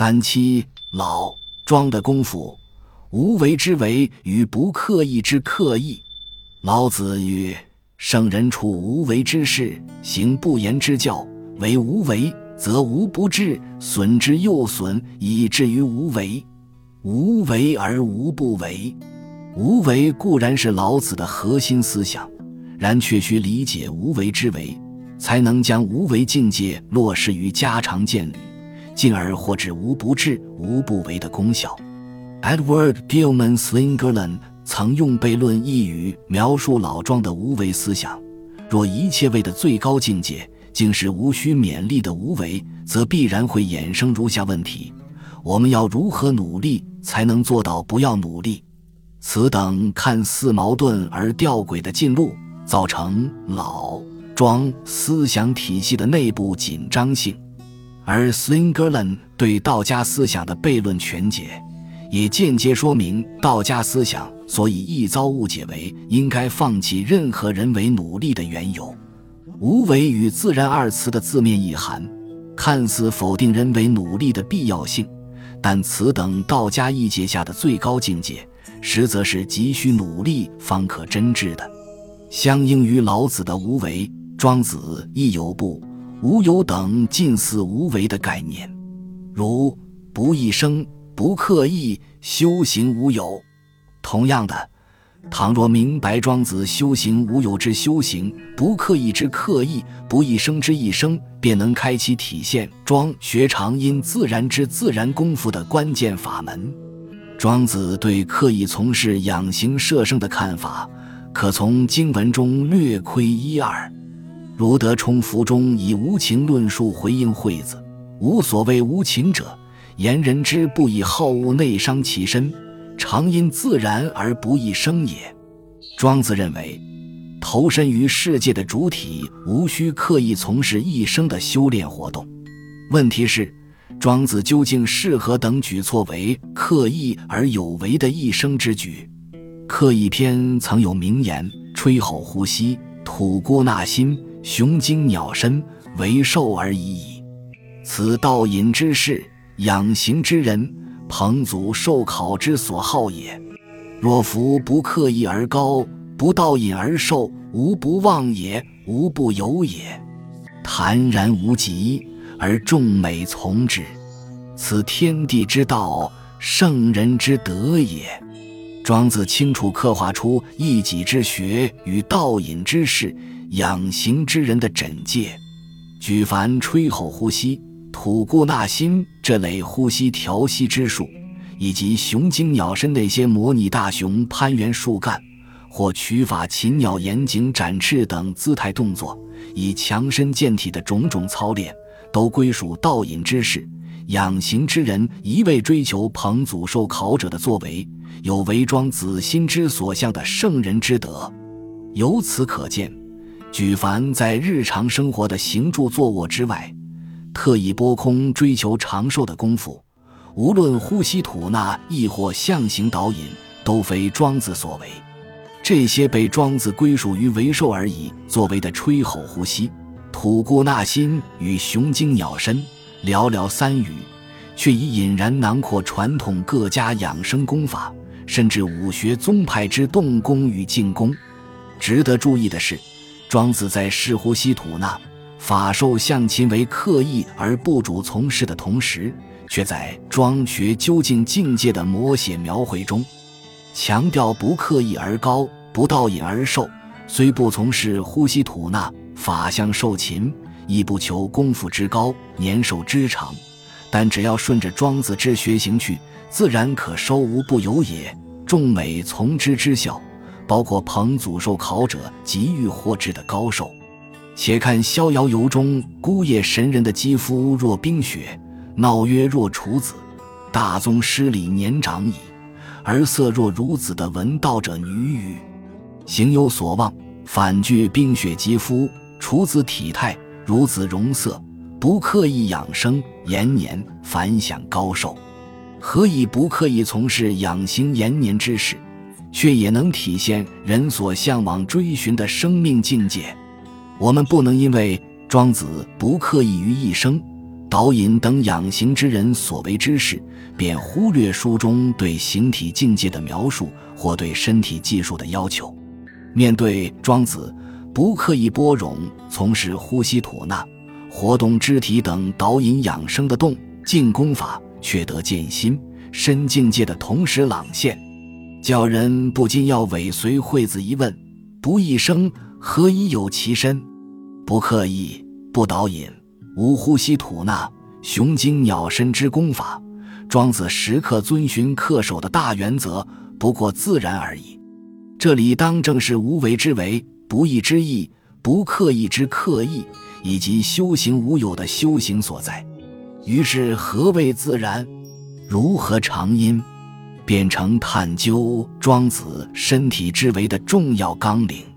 三七老庄的功夫，无为之为与不刻意之刻意。老子曰：“圣人处无为之事，行不言之教，为无为，则无不治，损之又损，以至于无为。无为而无不为。无为固然是老子的核心思想，然却需理解无为之为，才能将无为境界落实于家常见履。”进而获致无不治、无不为的功效。Edward Gilman Slingerland 曾用悖论一语描述老庄的无为思想：若一切为的最高境界竟是无需勉励的无为，则必然会衍生如下问题：我们要如何努力才能做到不要努力？此等看似矛盾而吊诡的进路，造成老庄思想体系的内部紧张性。而 Slingerlan 对道家思想的悖论全解，也间接说明道家思想所以易遭误解为应该放弃任何人为努力的缘由。无为与自然二词的字面意涵，看似否定人为努力的必要性，但此等道家义解下的最高境界，实则是急需努力方可真知的。相应于老子的无为，庄子亦有不。无有等近似无为的概念，如不一生、不刻意修行无有。同样的，倘若明白庄子修行无有之修行，不刻意之刻意，不一生之一生，便能开启体现庄学常因自然之自然功夫的关键法门。庄子对刻意从事养形摄生的看法，可从经文中略窥一二。卢德充福中以无情论述回应惠子：“无所谓无情者，言人之不以好恶内伤其身，常因自然而不易生也。”庄子认为，投身于世界的主体无需刻意从事一生的修炼活动。问题是，庄子究竟是何等举措为刻意而有为的一生之举？刻意篇曾有名言：“吹吼呼吸，吐故纳新。”雄精鸟身，为兽而已矣。此道隐之事，养形之人，彭祖受考之所好也。若夫不刻意而高，不道隐而寿，无不忘也，无不有也。坦然无极，而众美从之。此天地之道，圣人之德也。庄子清楚刻画出一己之学与道隐之事。养形之人的诊戒，举凡吹吼呼吸、吐故纳新这类呼吸调息之术，以及雄精鸟身那些模拟大熊攀援树干，或取法禽鸟严颈展翅等姿态动作，以强身健体的种种操练，都归属道隐之事。养形之人一味追求彭祖受考者的作为，有为庄子心之所向的圣人之德。由此可见。举凡在日常生活的行住坐卧之外，特意拨空追求长寿的功夫，无论呼吸吐纳，亦或象形导引，都非庄子所为。这些被庄子归属于为寿而已作为的吹吼呼吸、吐故纳新与雄精鸟身，寥寥三语，却已引然囊括传统各家养生功法，甚至武学宗派之动功与静功。值得注意的是。庄子在视呼吸吐纳、法受象禽为刻意而不主从事的同时，却在庄学究竟境界的摹写描绘中，强调不刻意而高，不道隐而寿。虽不从事呼吸吐纳、法相受禽，亦不求功夫之高、年寿之长，但只要顺着庄子之学行去，自然可收无不有也。众美从之之效。包括彭祖寿考者急欲获之的高寿，且看《逍遥游》中孤叶神人的肌肤若冰雪，闹曰若处子，大宗师里年长矣，而色若孺子的闻道者女语，行有所望，反具冰雪肌肤，处子体态，孺子容色，不刻意养生，延年反享高寿，何以不刻意从事养形延年之事？却也能体现人所向往追寻的生命境界。我们不能因为庄子不刻意于一生，导引等养形之人所为之事，便忽略书中对形体境界的描述或对身体技术的要求。面对庄子不刻意播种，从事呼吸吐纳、活动肢体等导引养生的动静功法，却得见心身境界的同时朗现，叫人不禁要尾随惠子一问：不一生，何以有其身？不刻意，不导引。无呼吸吐纳、雄精鸟身之功法，庄子时刻遵循恪守的大原则，不过自然而已。这里当正是无为之为、不义之义、不刻意之刻意，以及修行无有的修行所在。于是，何谓自然？如何常因？变成探究庄子身体之为的重要纲领。